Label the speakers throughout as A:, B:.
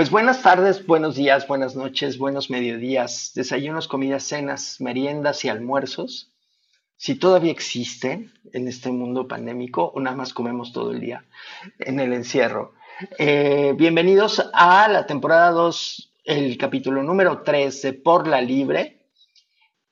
A: Pues buenas tardes, buenos días, buenas noches, buenos mediodías, desayunos, comidas, cenas, meriendas y almuerzos. Si todavía existen en este mundo pandémico o nada más comemos todo el día en el encierro. Eh, bienvenidos a la temporada 2, el capítulo número 3 de Por la Libre,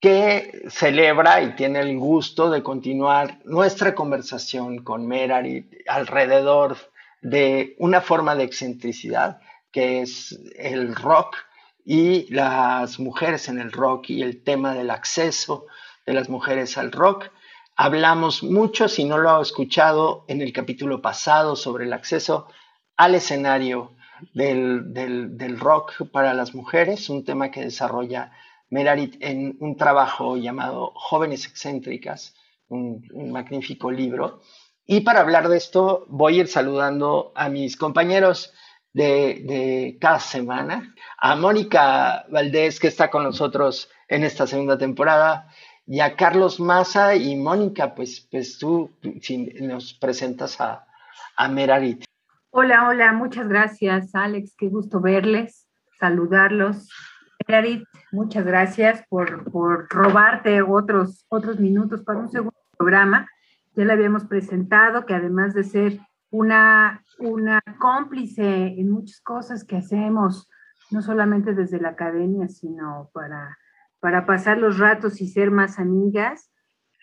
A: que celebra y tiene el gusto de continuar nuestra conversación con Merari alrededor de una forma de excentricidad que es el rock y las mujeres en el rock y el tema del acceso de las mujeres al rock. Hablamos mucho, si no lo ha escuchado, en el capítulo pasado sobre el acceso al escenario del, del rock para las mujeres, un tema que desarrolla Merarit en un trabajo llamado Jóvenes Excéntricas, un, magnífico libro. Y para hablar de esto voy a ir saludando a mis compañeros de, de, cada semana, a Mónica Valdés, que está con nosotros en esta segunda temporada, y a Carlos Maza y Mónica, pues, pues tú nos presentas a, a Merarit.
B: Hola, hola, muchas gracias, Alex, qué gusto verles, saludarlos Meredith, muchas gracias por, por, robarte otros, otros minutos para un segundo programa. Ya le habíamos presentado que además de ser una, una cómplice en muchas cosas que hacemos, no solamente desde la academia, sino para, para pasar los ratos y ser más amigas.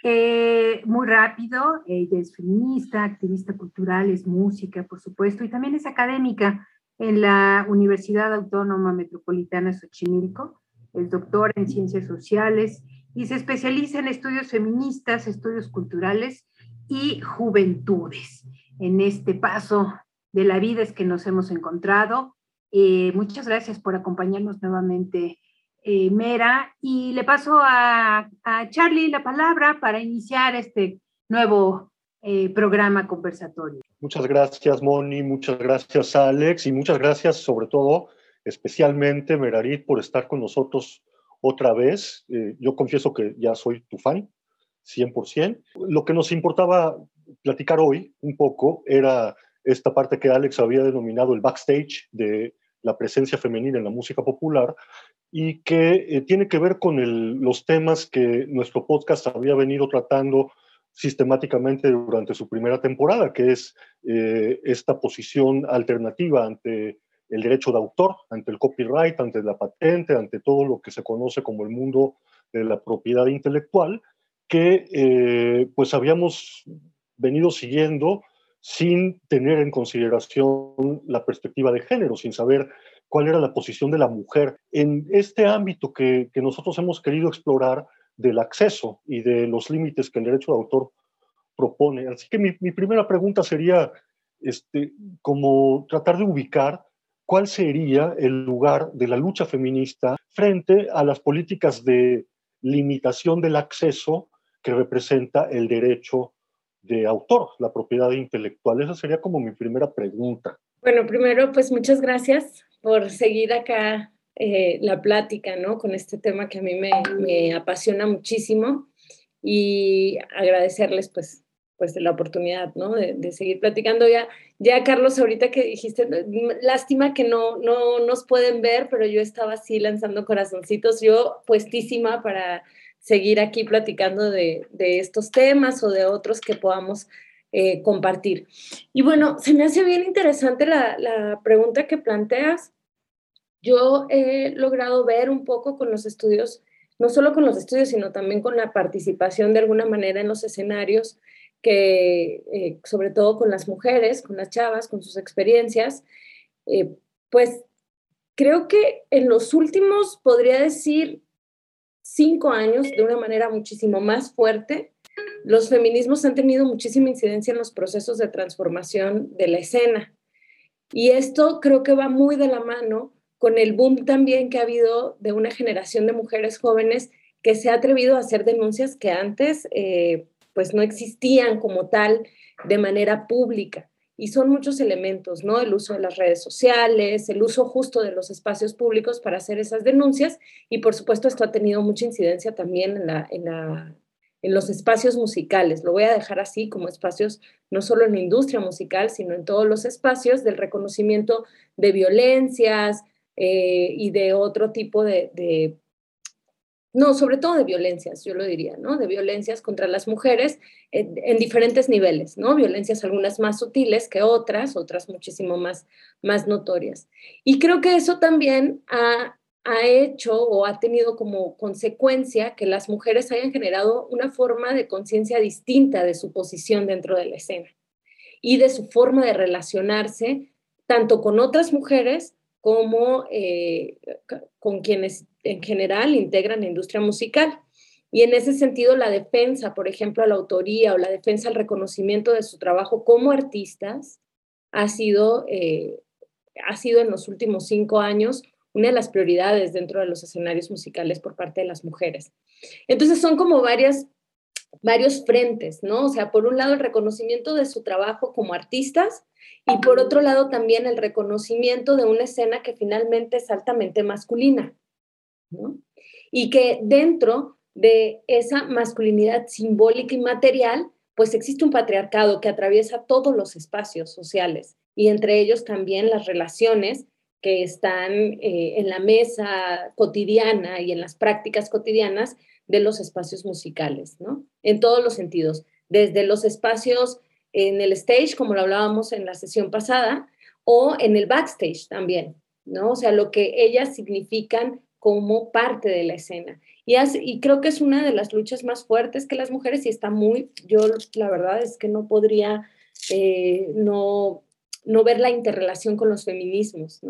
B: Eh, muy rápido, ella es feminista, activista cultural, es música, por supuesto, y también es académica en la Universidad Autónoma Metropolitana Xochimilco, es doctor en ciencias sociales y se especializa en estudios feministas, estudios culturales y juventudes. En este paso de la vida es que nos hemos encontrado. Eh, muchas gracias por acompañarnos nuevamente, eh, Mera. Y le paso a, a, Charlie la palabra para iniciar este nuevo eh, programa conversatorio.
C: Muchas gracias, Moni, muchas gracias, Alex, y muchas gracias sobre todo, especialmente, Merarit, por estar con nosotros otra vez. Yo confieso que ya soy tu fan, 100%. Lo que nos importaba platicar hoy un poco era esta parte que Alex había denominado el backstage de la presencia femenina en la música popular y que eh, tiene que ver con los temas que nuestro podcast había venido tratando sistemáticamente durante su primera temporada, que es eh, esta posición alternativa ante el derecho de autor, ante el copyright, ante la patente, ante todo lo que se conoce como el mundo de la propiedad intelectual, que eh, pues habíamos venido siguiendo sin tener en consideración la perspectiva de género, sin saber cuál era la posición de la mujer. En este ámbito que, que nosotros hemos querido explorar, del acceso y de los límites que el derecho de autor propone. Así que mi, primera pregunta sería, este, como tratar de ubicar cuál sería el lugar de la lucha feminista frente a las políticas de limitación del acceso que representa el derecho de autor, la propiedad intelectual. Esa sería como mi primera pregunta.
D: Bueno, primero, pues muchas gracias por seguir acá eh, la plática, ¿no? Con este tema que a mí me, apasiona muchísimo y agradecerles, pues, pues la oportunidad, ¿no? De, seguir platicando. Ya, ya, Carlos, ahorita que dijiste, lástima que no, no nos pueden ver, pero yo estaba así lanzando corazoncitos, yo puestísima para seguir aquí platicando de, estos temas o de otros que podamos eh, compartir. Y bueno, se me hace bien interesante la, la pregunta que planteas yo he logrado ver un poco con los estudios, no solo con los estudios, sino también con la participación de alguna manera en los escenarios, que eh, sobre todo con las mujeres, con las chavas, con sus experiencias, eh, pues creo que en los últimos, podría decir, cinco años, de una manera muchísimo más fuerte, los feminismos han tenido muchísima incidencia en los procesos de transformación de la escena. Y esto creo que va muy de la mano con el boom también que ha habido de una generación de mujeres jóvenes que se ha atrevido a hacer denuncias que antes eh, pues no existían como tal de manera pública. Y son muchos elementos, ¿no? El uso de las redes sociales, el uso justo de los espacios públicos para hacer esas denuncias y por supuesto esto ha tenido mucha incidencia también en la, en en los espacios musicales. Lo voy a dejar así como espacios, no solo en la industria musical, sino en todos los espacios del reconocimiento de violencias eh, y de otro tipo de, no, sobre todo de violencias, yo lo diría, ¿no? De violencias contra las mujeres en, en, diferentes niveles, ¿no? Violencias algunas más sutiles que otras, otras muchísimo más, más notorias. Y creo que eso también ha ha hecho o ha tenido como consecuencia que las mujeres hayan generado una forma de conciencia distinta de su posición dentro de la escena y de su forma de relacionarse tanto con otras mujeres como eh, con quienes en general integran la industria musical. Y en ese sentido, la defensa, por ejemplo, a la autoría o la defensa al reconocimiento de su trabajo como artistas ha sido, eh, ha sido en los últimos cinco años una de las prioridades dentro de los escenarios musicales por parte de las mujeres. Entonces son como varias, varios frentes, ¿no? O sea, por un lado el reconocimiento de su trabajo como artistas y por otro lado también el reconocimiento de una escena que finalmente es altamente masculina, ¿no? Y que dentro de esa masculinidad simbólica y material, pues existe un patriarcado que atraviesa todos los espacios sociales y entre ellos también las relaciones que están eh, en la mesa cotidiana y en las prácticas cotidianas de los espacios musicales, ¿no? En todos los sentidos, desde los espacios en el stage, como lo hablábamos en la sesión pasada, o en el backstage también, ¿no? O sea, lo que ellas significan como parte de la escena. Y, creo que es una de las luchas más fuertes que las mujeres y está muy, yo la verdad es que no podría eh, no no ver la interrelación con los feminismos.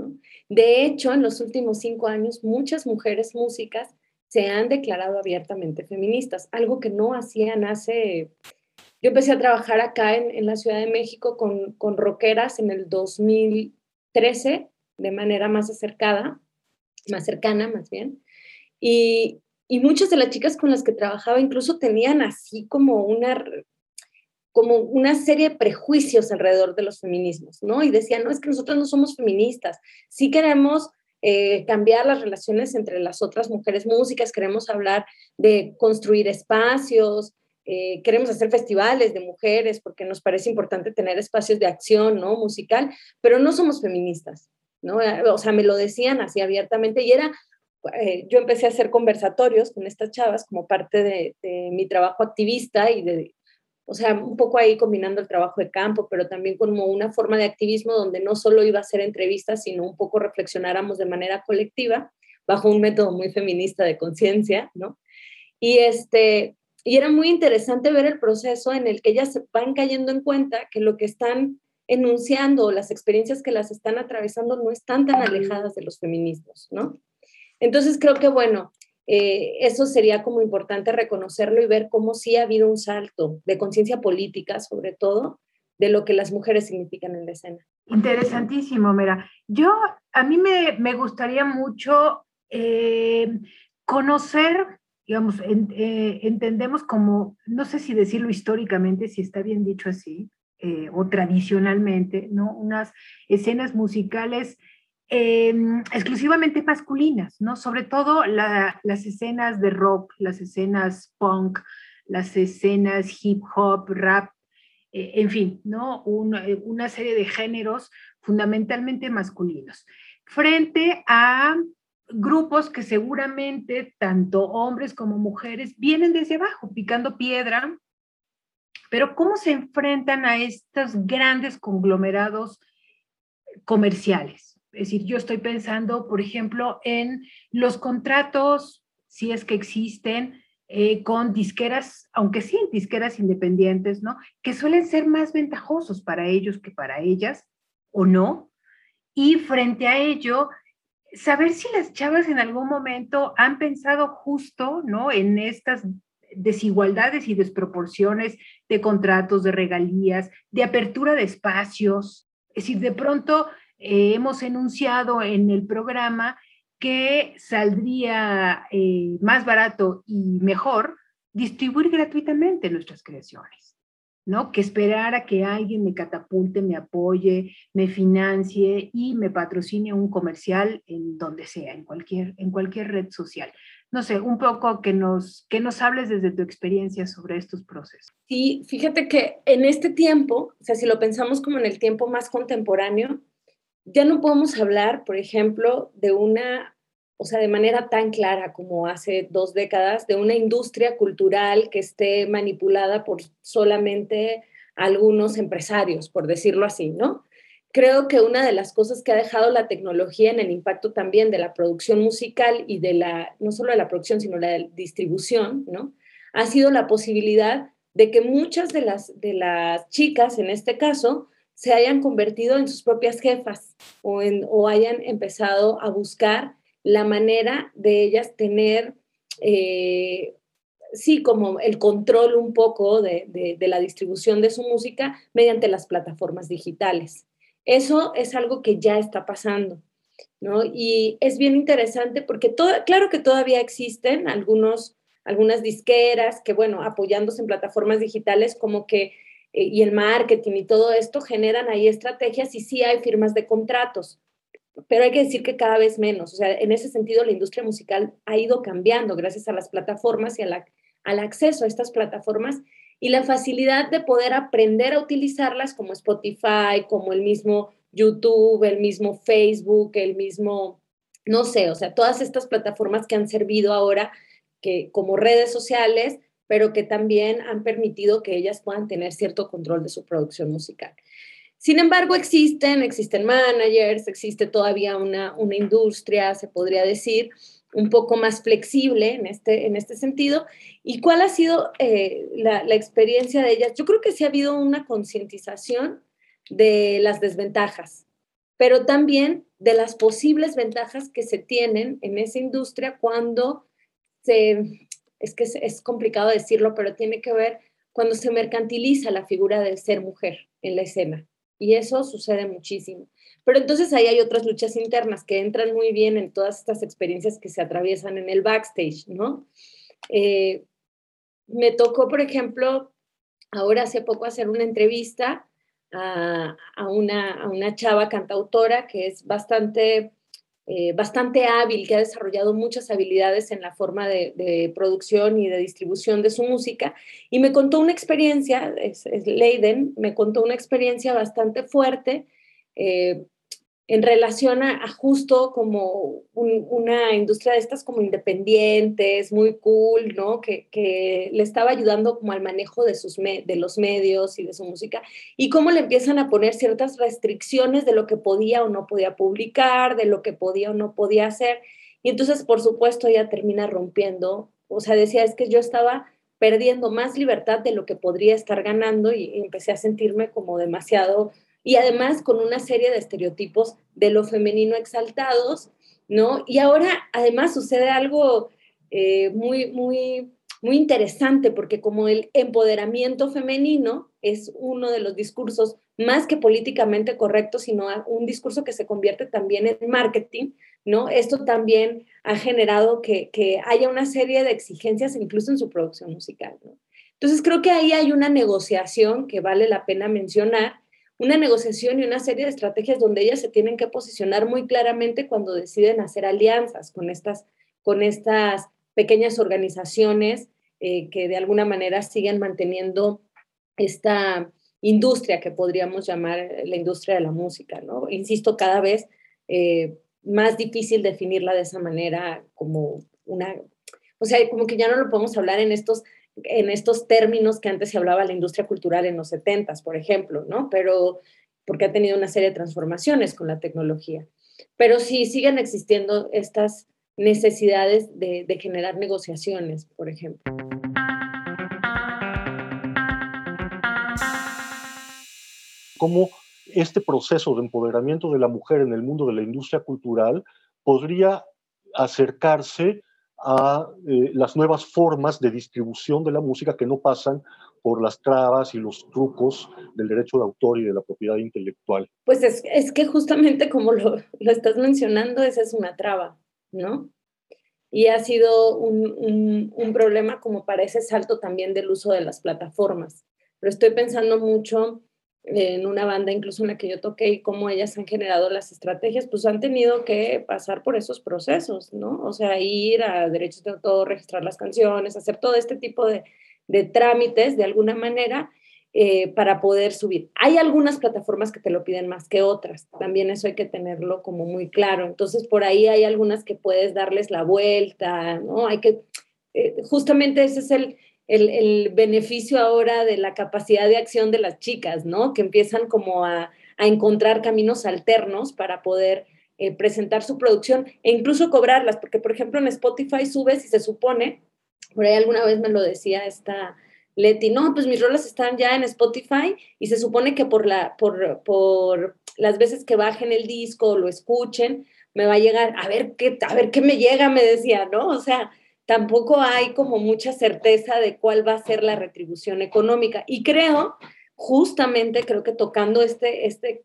D: De hecho, en los últimos cinco años, muchas mujeres músicas se han declarado abiertamente feministas, algo que no hacían hace... Yo empecé a trabajar acá en, la Ciudad de México con, con rockeras en el 2013, de manera más acercada, más cercana más bien. Y, y muchas de las chicas con las que trabajaba incluso tenían así como una como una serie de prejuicios alrededor de los feminismos, ¿no? Y decían, no, es que nosotros no somos feministas, sí queremos eh, cambiar las relaciones entre las otras mujeres músicas, queremos hablar de construir espacios, eh, queremos hacer festivales de mujeres porque nos parece importante tener espacios de acción, ¿no? Musical, pero no somos feministas, ¿no? O sea, me lo decían así abiertamente y era eh, yo empecé a hacer conversatorios con estas chavas como parte de, de, mi trabajo activista y de o sea, un poco ahí combinando el trabajo de campo, pero también como una forma de activismo donde no solo iba a ser entrevistas, sino un poco reflexionáramos de manera colectiva bajo un método muy feminista de conciencia, ¿no? Y este y era muy interesante ver el proceso en el que ellas van cayendo en cuenta que lo que están enunciando, las experiencias que las están atravesando no están tan alejadas de los feminismos, ¿no? Entonces creo que bueno, eh, eso sería como importante reconocerlo y ver cómo sí ha habido un salto de conciencia política, sobre todo, de lo que las mujeres significan en la escena.
B: Interesantísimo, Mira. Yo, a mí me, gustaría mucho eh, conocer, digamos, eh, entendemos como, no sé si decirlo históricamente, si está bien dicho así, o tradicionalmente, ¿no? Unas escenas musicales Em, exclusivamente masculinas, ¿no? Sobre todo las escenas de rock, las escenas punk, las escenas hip hop, rap, eh, en fin, ¿no? Eh, una, serie de géneros fundamentalmente masculinos, frente a grupos que seguramente tanto hombres como mujeres vienen desde abajo, picando piedra, pero ¿cómo se enfrentan a estos grandes conglomerados comerciales? Es decir, yo estoy pensando, por ejemplo, en los contratos, si es que existen, eh, con disqueras, aunque sí disqueras independientes, ¿no? Que suelen ser más ventajosos para ellos que para ellas, o no. Y frente a ello, saber si las chavas en algún momento han pensado justo, ¿no? En estas desigualdades y desproporciones de contratos, de regalías, de apertura de espacios. Es decir, de pronto eh, hemos enunciado en el programa que saldría eh, más barato y mejor distribuir gratuitamente nuestras creaciones, ¿no? Que esperar a que alguien me catapulte, me apoye, me financie y me patrocine un comercial en donde sea, en cualquier, en cualquier red social. no sé, un poco que nos, que nos hables desde tu experiencia sobre estos procesos.
D: Sí, fíjate que en este tiempo, o sea, si lo pensamos como en el tiempo más contemporáneo, ya no podemos hablar, por ejemplo, de una, o sea, de manera tan clara como hace dos décadas, de una industria cultural que esté manipulada por solamente algunos empresarios, por decirlo así, ¿no? creo que una de las cosas que ha dejado la tecnología en el impacto también de la producción musical y de la, no solo de la producción, sino la distribución, ¿no? Ha sido la posibilidad de que muchas de las, de las chicas, en este caso, se hayan convertido en sus propias jefas o, en, o hayan empezado a buscar la manera de ellas tener, eh, sí, como el control un poco de, de la distribución de su música mediante las plataformas digitales. Eso es algo que ya está pasando, ¿no? Y es bien interesante porque todo, claro que todavía existen algunos, algunas disqueras que, bueno, apoyándose en plataformas digitales como que, y el marketing y todo esto generan ahí estrategias y sí hay firmas de contratos, pero hay que decir que cada vez menos. O sea, en ese sentido, la industria musical ha ido cambiando gracias a las plataformas y al acceso a estas plataformas y la facilidad de poder aprender a utilizarlas como Spotify, como el mismo YouTube, el mismo Facebook, el mismo, no sé, o sea, todas estas plataformas que han servido ahora que como redes sociales, pero que también han permitido que ellas puedan tener cierto control de su producción musical. Sin embargo, existen, existen managers, existe todavía una, una industria, se podría decir, un poco más flexible en este, en este sentido. ¿Y cuál ha sido eh, la, experiencia de ellas? Yo creo que sí ha habido una concientización de las desventajas, pero también de las posibles ventajas que se tienen en esa industria cuando se, es que es, complicado decirlo, pero tiene que ver cuando se mercantiliza la figura de ser mujer en la escena. Y eso sucede muchísimo. Pero entonces ahí hay otras luchas internas que entran muy bien en todas estas experiencias que se atraviesan en el backstage, ¿no? Eh, me tocó, por ejemplo, ahora hace poco hacer una entrevista a, una, una, chava cantautora que es bastante, eh, bastante hábil, que ha desarrollado muchas habilidades en la forma de, producción y de distribución de su música, y me contó una experiencia, es, Leiden, me contó una experiencia bastante fuerte. Eh, en relación a, justo como una industria de estas como independientes, muy cool, ¿no? Que, le estaba ayudando como al manejo de, sus de los medios y de su música, y cómo le empiezan a poner ciertas restricciones de lo que podía o no podía publicar, de lo que podía o no podía hacer. Y entonces, por supuesto, ella termina rompiendo, o sea, decía, es que yo estaba perdiendo más libertad de lo que podría estar ganando y empecé a sentirme como demasiado y además con una serie de estereotipos de lo femenino exaltados, ¿no? Y ahora además sucede algo eh, muy, muy, muy interesante porque como el empoderamiento femenino es uno de los discursos más que políticamente correctos, sino un discurso que se convierte también en marketing, ¿no? Esto también ha generado que, que haya una serie de exigencias incluso en su producción musical, ¿no? Entonces creo que ahí hay una negociación que vale la pena mencionar una negociación y una serie de estrategias donde ellas se tienen que posicionar muy claramente cuando deciden hacer alianzas con estas, con estas pequeñas organizaciones eh, que de alguna manera siguen manteniendo esta industria que podríamos llamar la industria de la música, ¿no? Insisto, cada vez eh, más difícil definirla de esa manera como una, o sea, como que ya no lo podemos hablar en estos en estos términos que antes se hablaba la industria cultural en los 70, por ejemplo, ¿no? Pero porque ha tenido una serie de transformaciones con la tecnología. Pero sí siguen existiendo estas necesidades de, de generar negociaciones, por ejemplo.
C: ¿Cómo este proceso de empoderamiento de la mujer en el mundo de la industria cultural podría acercarse a eh, las nuevas formas de distribución de la música que no pasan por las trabas y los trucos del derecho de autor y de la propiedad intelectual.
D: Pues es, es que justamente como lo, lo, estás mencionando, esa es una traba, ¿no? Y ha sido un, un, un, problema como para ese salto también del uso de las plataformas. Pero estoy pensando mucho en una banda incluso en la que yo toqué y cómo ellas han generado las estrategias, pues han tenido que pasar por esos procesos, ¿no? O sea, ir a derechos de autor, registrar las canciones, hacer todo este tipo de, de trámites de alguna manera eh, para poder subir. Hay algunas plataformas que te lo piden más que otras, también eso hay que tenerlo como muy claro. Entonces, por ahí hay algunas que puedes darles la vuelta, ¿no? Hay que, eh, justamente ese es el, el, beneficio ahora de la capacidad de acción de las chicas, ¿no? Que empiezan como a, encontrar caminos alternos para poder eh, presentar su producción e incluso cobrarlas, porque por ejemplo en Spotify subes y se supone, por ahí alguna vez me lo decía esta Leti, no, pues mis rolas están ya en Spotify y se supone que por, la, por, por las veces que bajen el disco o lo escuchen, me va a llegar, a ver qué, a ver qué me llega, me decía, ¿no? O sea, tampoco hay como mucha certeza de cuál va a ser la retribución económica. Y creo, justamente creo que tocando este, este,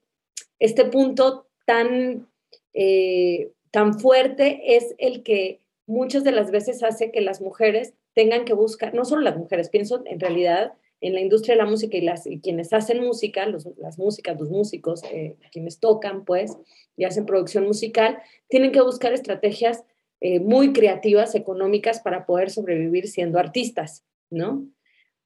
D: este punto tan, eh, tan fuerte es el que muchas de las veces hace que las mujeres tengan que buscar, no solo las mujeres, pienso en realidad en la industria de la música y, las, quienes hacen música, las músicas, los músicos, eh, quienes tocan, pues, y hacen producción musical, tienen que buscar estrategias eh, muy creativas, económicas para poder sobrevivir siendo artistas, ¿no?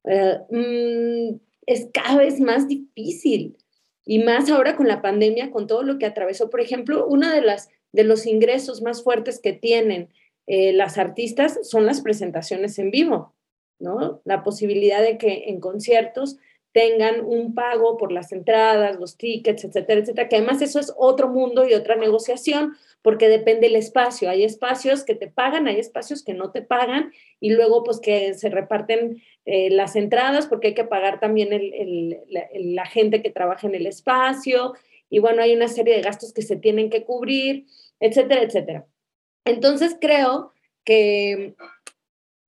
D: Eh, mm, es cada vez más difícil y más ahora con la pandemia, con todo lo que atravesó. Por ejemplo, uno de, las, de los ingresos más fuertes que tienen eh, las artistas son las presentaciones en vivo, ¿no? La posibilidad de que en conciertos tengan un pago por las entradas, los tickets, etcétera, etcétera, que además eso es otro mundo y otra negociación, porque depende el espacio. Hay espacios que te pagan, hay espacios que no te pagan, y luego pues que se reparten eh, las entradas, porque hay que pagar también la, gente que trabaja en el espacio, y bueno, hay una serie de gastos que se tienen que cubrir, etcétera, etcétera. Entonces creo que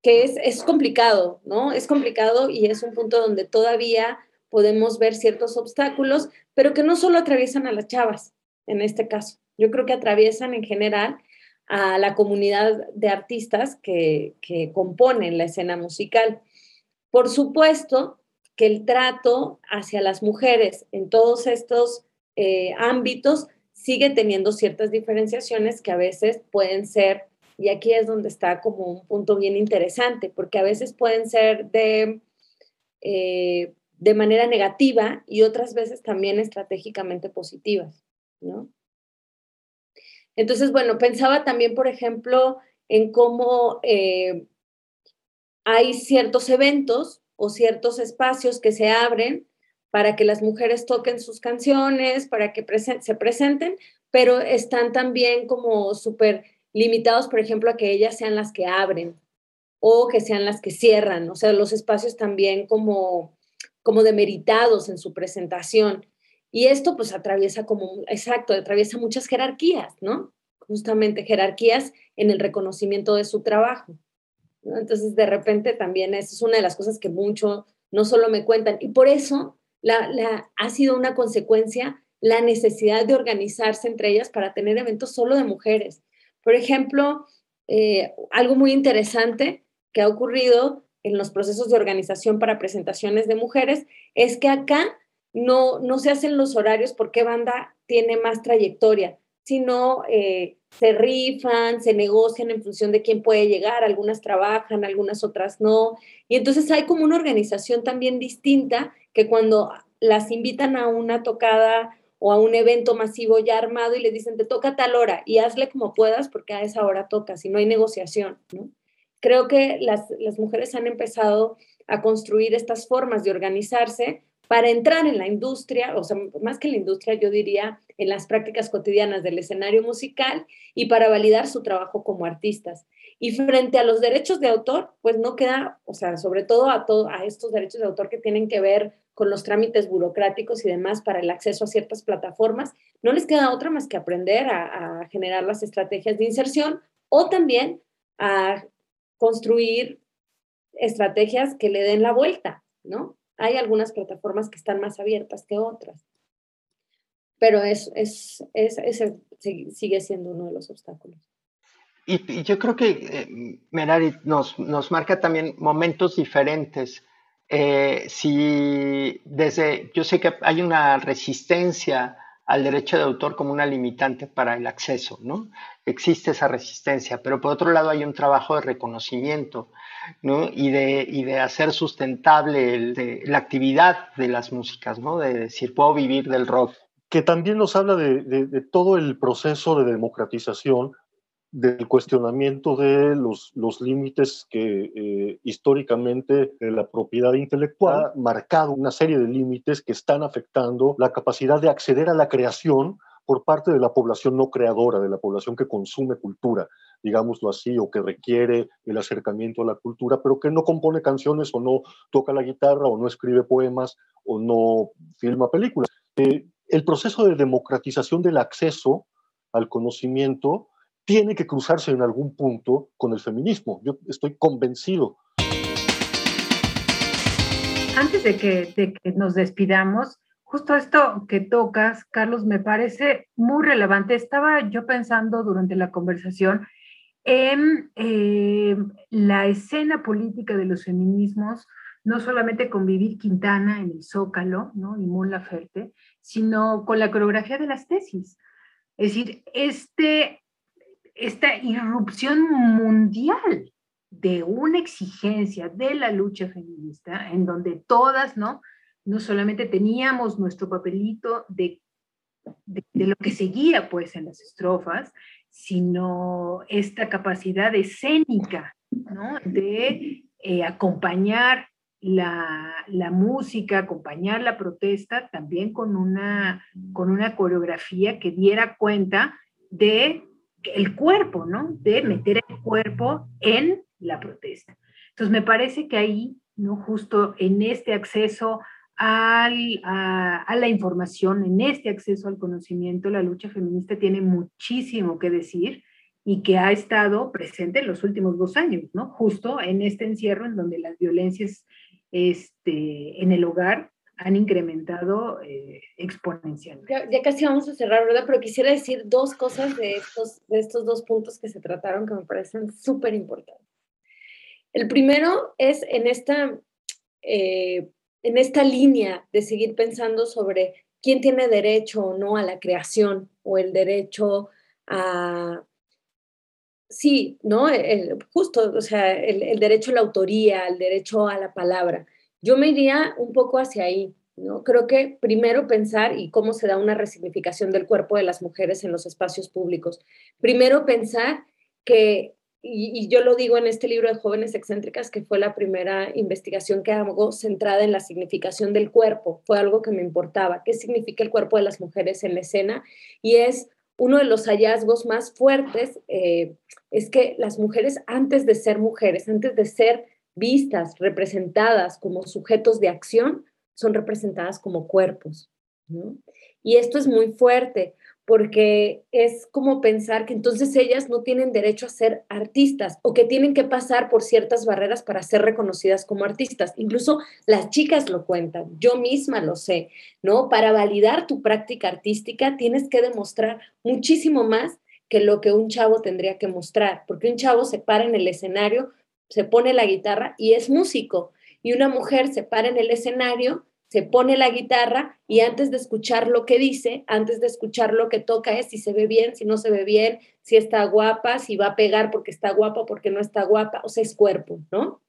D: que es, complicado, ¿no? Es complicado y es un punto donde todavía podemos ver ciertos obstáculos, pero que no solo atraviesan a las chavas, en este caso. Yo creo que atraviesan en general a la comunidad de artistas que, componen la escena musical. Por supuesto que el trato hacia las mujeres en todos estos eh, ámbitos sigue teniendo ciertas diferenciaciones que a veces pueden ser y aquí es donde está como un punto bien interesante, porque a veces pueden ser de, eh, de manera negativa y otras veces también estratégicamente positivas, ¿no? Entonces, bueno, pensaba también, por ejemplo, en cómo eh, hay ciertos eventos o ciertos espacios que se abren para que las mujeres toquen sus canciones, para que se presenten, pero están también como súper limitados, por ejemplo, a que ellas sean las que abren o que sean las que cierran, o sea, los espacios también como, como demeritados en su presentación. Y esto pues atraviesa como, exacto, atraviesa muchas jerarquías, ¿no? Justamente jerarquías en el reconocimiento de su trabajo. Entonces, de repente también eso es una de las cosas que mucho no solo me cuentan. Y por eso la, ha sido una consecuencia la necesidad de organizarse entre ellas para tener eventos solo de mujeres. Por ejemplo, eh, algo muy interesante que ha ocurrido en los procesos de organización para presentaciones de mujeres es que acá no, no se hacen los horarios porque banda tiene más trayectoria, sino eh, se rifan, se negocian en función de quién puede llegar, algunas trabajan, algunas otras no. Y entonces hay como una organización también distinta que cuando las invitan a una tocada o a un evento masivo ya armado y le dicen, te toca tal hora y hazle como puedas porque a esa hora toca, si no hay negociación, ¿no? Creo que las, las mujeres han empezado a construir estas formas de organizarse para entrar en la industria, o sea, más que en la industria, yo diría en las prácticas cotidianas del escenario musical y para validar su trabajo como artistas. Y frente a los derechos de autor, pues no queda, o sea, sobre todo a, todo, a estos derechos de autor que tienen que ver con los trámites burocráticos y demás para el acceso a ciertas plataformas, no les queda otra más que aprender a, generar las estrategias de inserción o también a construir estrategias que le den la vuelta, ¿no? Hay algunas plataformas que están más abiertas que otras, pero es, es, es, sigue siendo uno de los obstáculos.
A: Y, yo creo que eh, Merari nos, nos marca también momentos diferentes eh, si desde, yo sé que hay una resistencia al derecho de autor como una limitante para el acceso, ¿no? Existe esa resistencia, pero por otro lado hay un trabajo de reconocimiento, ¿no? Y de, y de hacer sustentable la actividad de las músicas, ¿no? De decir, puedo vivir del rock.
C: Que también nos habla de, de todo el proceso de democratización del cuestionamiento de los, los límites que eh, históricamente la propiedad intelectual ha marcado una serie de límites que están afectando la capacidad de acceder a la creación por parte de la población no creadora, de la población que consume cultura, digámoslo así, o que requiere el acercamiento a la cultura, pero que no compone canciones o no toca la guitarra o no escribe poemas o no filma películas. Eh, el proceso de democratización del acceso al conocimiento tiene que cruzarse en algún punto con el feminismo. Yo estoy convencido.
B: Antes de que, nos despidamos, justo esto que tocas, Carlos, me parece muy relevante. Estaba yo pensando durante la conversación en eh, la escena política de los feminismos, no solamente con Vivir Quintana en el Zócalo ¿no? y Mon Laferte, sino con la coreografía de las tesis. Es decir, este esta irrupción mundial de una exigencia de la lucha feminista, en donde todas, ¿no? No solamente teníamos nuestro papelito de, de, lo que seguía, pues, en las estrofas, sino esta capacidad escénica, ¿no? De eh, acompañar la, la, música, acompañar la protesta también con una, con una coreografía que diera cuenta de el cuerpo, ¿no? De meter el cuerpo en la protesta. Entonces, me parece que ahí, ¿no? Justo en este acceso a, la información, en este acceso al conocimiento, la lucha feminista tiene muchísimo que decir y que ha estado presente en los últimos dos años, ¿no? Justo en este encierro en donde las violencias este, en el hogar han incrementado eh, exponencialmente.
D: Ya, casi vamos a cerrar, ¿verdad? Pero quisiera decir dos cosas de estos, de estos dos puntos que se trataron que me parecen súper importantes. El primero es en esta, eh, en esta línea de seguir pensando sobre quién tiene derecho o no a la creación o el derecho a... Sí, ¿no? justo, o sea, el, el derecho a la autoría, el derecho a la palabra yo me iría un poco hacia ahí, ¿no? Creo que primero pensar y cómo se da una resignificación del cuerpo de las mujeres en los espacios públicos. Primero pensar que, y, yo lo digo en este libro de Jóvenes Excéntricas, que fue la primera investigación que hago centrada en la significación del cuerpo, fue algo que me importaba, qué significa el cuerpo de las mujeres en la escena, y es uno de los hallazgos más fuertes, eh, es que las mujeres antes de ser mujeres, antes de ser vistas, representadas como sujetos de acción, son representadas como cuerpos. Y esto es muy fuerte porque es como pensar que entonces ellas no tienen derecho a ser artistas o que tienen que pasar por ciertas barreras para ser reconocidas como artistas. Incluso las chicas lo cuentan, yo misma lo sé, ¿no? Para validar tu práctica artística tienes que demostrar muchísimo más que lo que un chavo tendría que mostrar, porque un chavo se para en el escenario se pone la guitarra y es músico. Y una mujer se para en el escenario, se pone la guitarra y antes de escuchar lo que dice, antes de escuchar lo que toca es si se ve bien, si no se ve bien, si está guapa, si va a pegar porque está guapa, porque no está guapa, o sea, es cuerpo, ¿no?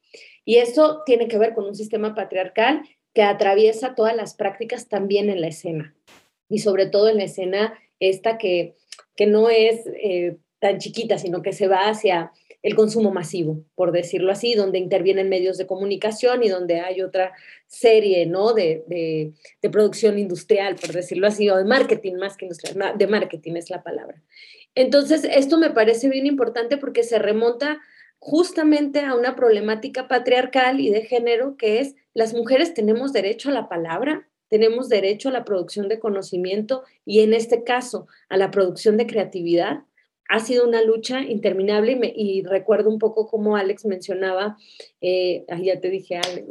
D: Y eso tiene que ver con un sistema patriarcal que atraviesa todas las prácticas también en la escena. Y sobre todo en la escena esta que, que no es eh, tan chiquita, sino que se va hacia el consumo masivo, por decirlo así, donde intervienen medios de comunicación y donde hay otra serie, ¿no? De, de, producción industrial, por decirlo así, o de marketing más que industrial, de marketing es la palabra. Entonces, esto me parece bien importante porque se remonta justamente a una problemática patriarcal y de género que es las mujeres tenemos derecho a la palabra, tenemos derecho a la producción de conocimiento y en este caso a la producción de creatividad ha sido una lucha interminable y, recuerdo un poco como Alex mencionaba, eh, ya te dije Alex,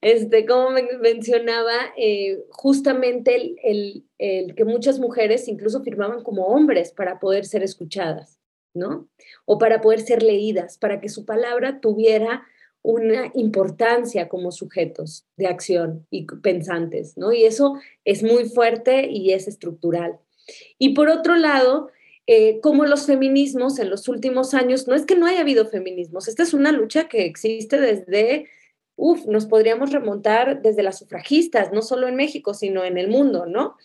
D: este, como mencionaba eh, justamente el, el, que muchas mujeres incluso firmaban como hombres para poder ser escuchadas, ¿no? O para poder ser leídas, para que su palabra tuviera una importancia como sujetos de acción y pensantes, ¿no? Y eso es muy fuerte y es estructural. Y por otro lado, eh, como los feminismos en los últimos años, no es que no haya habido feminismos, esta es una lucha que existe desde, uff, nos podríamos remontar desde las sufragistas, no solo en México, sino en el mundo, ¿no?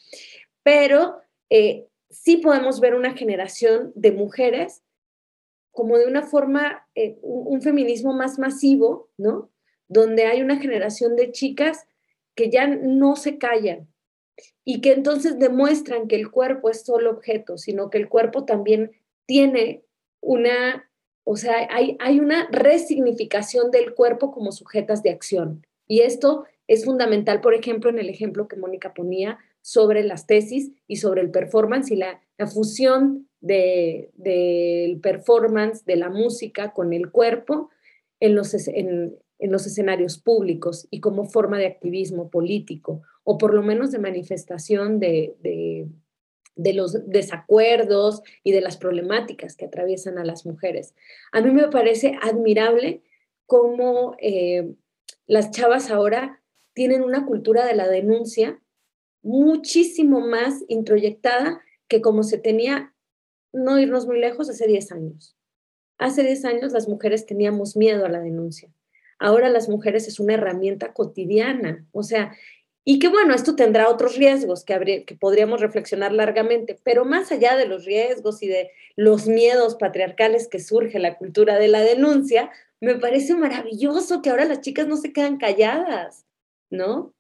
D: Pero eh, sí podemos ver una generación de mujeres como de una forma, eh, un, feminismo más masivo, ¿no? Donde hay una generación de chicas que ya no se callan y que entonces demuestran que el cuerpo es solo objeto, sino que el cuerpo también tiene una, o sea, hay, hay una resignificación del cuerpo como sujetas de acción. Y esto es fundamental, por ejemplo, en el ejemplo que Mónica ponía sobre las tesis y sobre el performance y la, la fusión del performance, de la música con el cuerpo en los, en, los escenarios públicos y como forma de activismo político, o por lo menos de manifestación de, de, los desacuerdos y de las problemáticas que atraviesan a las mujeres. A mí me parece admirable cómo eh, las chavas ahora tienen una cultura de la denuncia muchísimo más introyectada que como se tenía no irnos muy lejos, hace 10 años. Hace 10 años las mujeres teníamos miedo a la denuncia. Ahora las mujeres es una herramienta cotidiana. O sea, y que bueno, esto tendrá otros riesgos que, podríamos reflexionar largamente, pero más allá de los riesgos y de los miedos patriarcales que surge la cultura de la denuncia, me parece maravilloso que ahora las chicas no se quedan calladas, ¿no?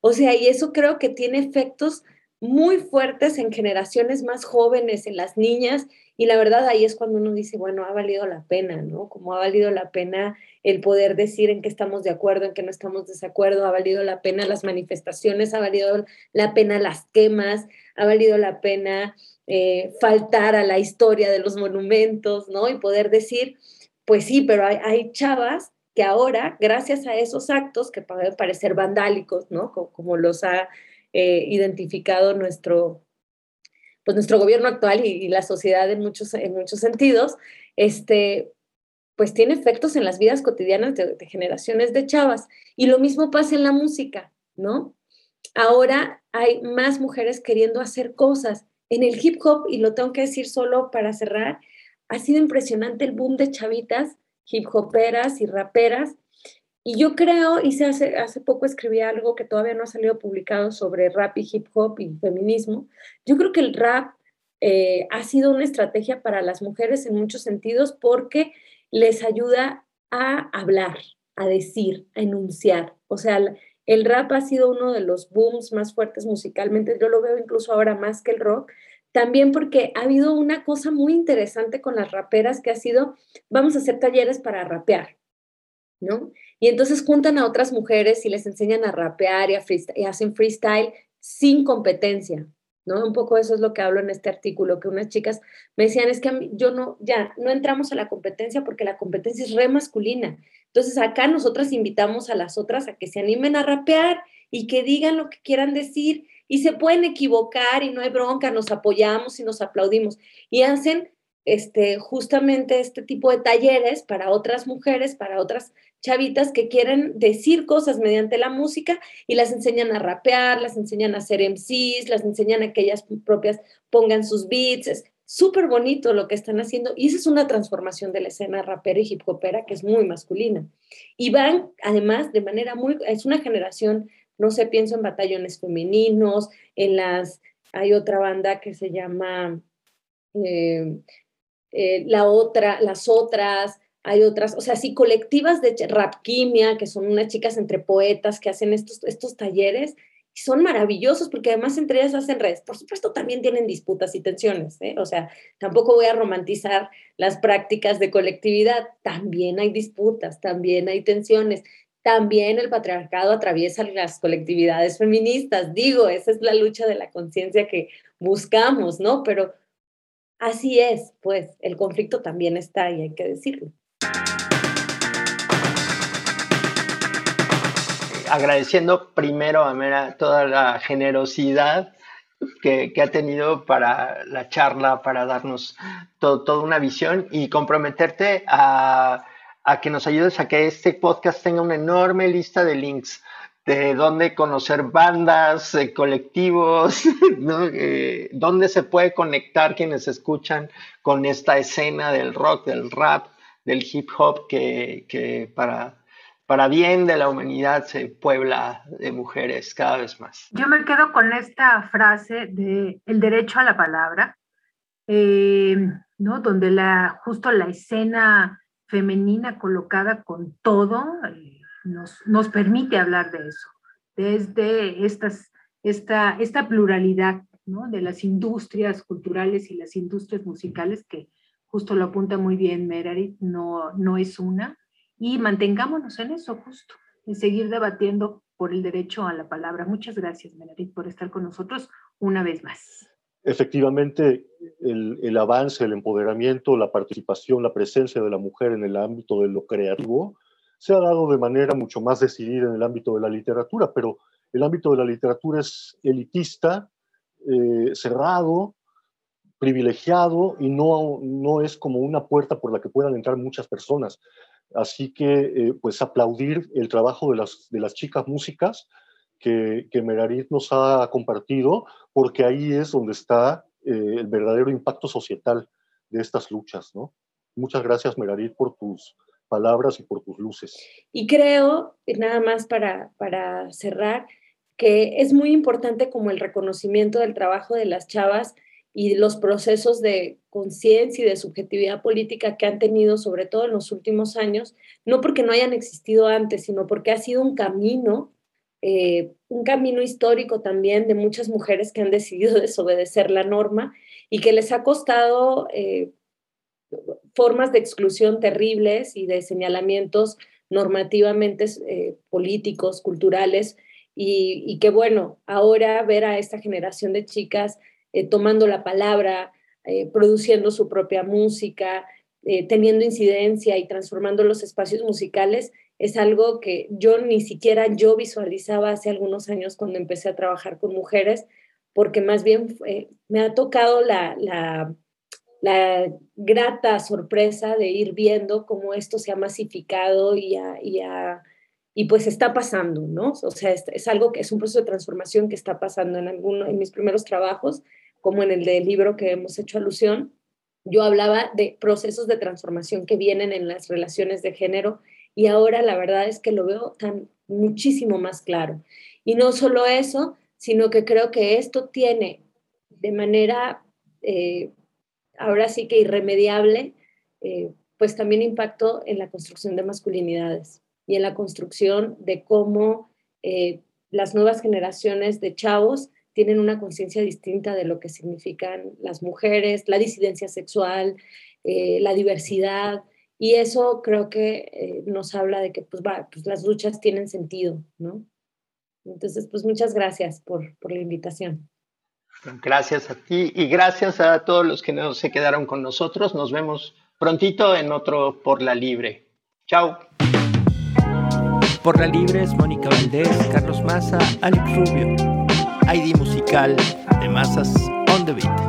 D: O sea, y eso creo que tiene efectos muy fuertes en generaciones más jóvenes, en las niñas, y la verdad ahí es cuando uno dice, bueno, ha valido la pena, ¿no? Como ha valido la pena el poder decir en qué estamos de acuerdo, en qué no estamos de desacuerdo, ha valido la pena las manifestaciones, ha valido la pena las quemas, ha valido la pena eh, faltar a la historia de los monumentos, ¿no? Y poder decir, pues sí, pero hay, chavas que ahora, gracias a esos actos que pueden parecer vandálicos, ¿no? como los ha eh, identificado nuestro, pues nuestro gobierno actual y, la sociedad en muchos, en muchos sentidos, este, pues tiene efectos en las vidas cotidianas de, generaciones de chavas. Y lo mismo pasa en la música, ¿no? Ahora hay más mujeres queriendo hacer cosas. En el hip hop, y lo tengo que decir solo para cerrar, ha sido impresionante el boom de chavitas, hip hoperas y raperas y yo creo, hice hace, hace poco escribí algo que todavía no ha salido publicado sobre rap y hip hop y feminismo. Yo creo que el rap eh, ha sido una estrategia para las mujeres en muchos sentidos porque les ayuda a hablar, a decir, a enunciar. O sea, el rap ha sido uno de los booms más fuertes musicalmente. Yo lo veo incluso ahora más que el rock. También porque ha habido una cosa muy interesante con las raperas que ha sido, vamos a hacer talleres para rapear, ¿no? Y entonces juntan a otras mujeres y les enseñan a rapear y, hacen freestyle sin competencia, ¿no? Un poco eso es lo que hablo en este artículo, que unas chicas me decían, es que yo no, ya, no entramos a la competencia porque la competencia es re masculina. Entonces acá nosotras invitamos a las otras a que se animen a rapear y que digan lo que quieran decir y se pueden equivocar y no hay bronca, nos apoyamos y nos aplaudimos. Y hacen este, justamente este tipo de talleres para otras mujeres, para otras chavitas que quieren decir cosas mediante la música y las enseñan a rapear, las enseñan a hacer MCs, las enseñan a que ellas propias pongan sus beats. Es súper bonito lo que están haciendo y esa es una transformación de la escena rapera y hip hopera que es muy masculina. Y van además de manera muy, es una generación, no sé, pienso en batallones femeninos, en las, hay otra banda que se llama... Eh, eh, la otra, las otras, hay otras, o sea, sí, colectivas de rap quimia, que son unas chicas entre poetas que hacen estos, estos talleres, y son maravillosos porque además entre ellas hacen redes. Por supuesto, también tienen disputas y tensiones, ¿eh? o sea, tampoco voy a romantizar las prácticas de colectividad, también hay disputas, también hay tensiones. También el patriarcado atraviesa las colectividades feministas, digo, esa es la lucha de la conciencia que buscamos, ¿no? Pero así es, pues el conflicto también está y hay que decirlo.
A: Agradeciendo primero a Mera toda la generosidad que, ha tenido para la charla, para darnos toda una visión y comprometerte a, que nos ayudes a que este podcast tenga una enorme lista de links de dónde conocer bandas, eh, colectivos, eh, dónde se puede conectar quienes escuchan con esta escena del rock, del rap, del hip hop que, para, para bien de la humanidad se puebla de mujeres cada vez más.
B: Yo me quedo con esta frase de el derecho a la palabra, eh, ¿no? donde la, justo la escena femenina colocada con todo nos, nos permite hablar de eso, desde estas, esta, esta pluralidad ¿no? de las industrias culturales y las industrias musicales, que justo lo apunta muy bien Meredith, no, no es una, y mantengámonos en eso justo, en seguir debatiendo por el derecho a la palabra. Muchas gracias, Meredith, por estar con nosotros una vez más.
C: Efectivamente, el, el, avance, el empoderamiento, la participación, la presencia de la mujer en el ámbito de lo creativo se ha dado de manera mucho más decidida en el ámbito de la literatura, pero el ámbito de la literatura es elitista, eh, cerrado, privilegiado y no, no es como una puerta por la que puedan entrar muchas personas. Así que, eh, pues, aplaudir el trabajo de las, de las chicas músicas que, que Megarit nos ha compartido, porque ahí es donde está eh, el verdadero impacto societal de estas luchas, ¿no? Muchas gracias, Megarit, por tus palabras y por tus luces.
D: Y creo, nada más para, para cerrar, que es muy importante como el reconocimiento del trabajo de las chavas y los procesos de conciencia y de subjetividad política que han tenido, sobre todo en los últimos años, no porque no hayan existido antes, sino porque ha sido un camino, eh, un camino histórico también de muchas mujeres que han decidido desobedecer la norma y que les ha costado eh, formas de exclusión terribles y de señalamientos normativamente eh, políticos, culturales, y, que bueno, ahora ver a esta generación de chicas eh, tomando la palabra, eh, produciendo su propia música, teniendo incidencia y transformando los espacios musicales, es algo que yo ni siquiera yo visualizaba hace algunos años cuando empecé a trabajar con mujeres, porque más bien me ha tocado la la grata sorpresa de ir viendo cómo esto se ha masificado y, y, pues está pasando, ¿no? O sea, es, algo que es un proceso de transformación que está pasando en alguno, en mis primeros trabajos, como en el del libro que hemos hecho alusión. Yo hablaba de procesos de transformación que vienen en las relaciones de género y ahora la verdad es que lo veo tan muchísimo más claro. Y no solo eso, sino que creo que esto tiene de manera eh, ahora sí que irremediable, eh, pues también impactó en la construcción de masculinidades y en la construcción de cómo eh, las nuevas generaciones de chavos tienen una conciencia distinta de lo que significan las mujeres, la disidencia sexual, eh, la diversidad, y eso creo que nos habla de que pues, pues, las luchas tienen sentido, ¿no? Entonces, pues muchas gracias por, por la invitación.
A: Gracias a ti y gracias a todos los que no se quedaron con nosotros. Nos vemos prontito en otro Por la Libre. Chao.
E: Por la Libre es Mónica Valdés, Carlos Maza, Alex Rubio. ID musical de Masas on the Beat.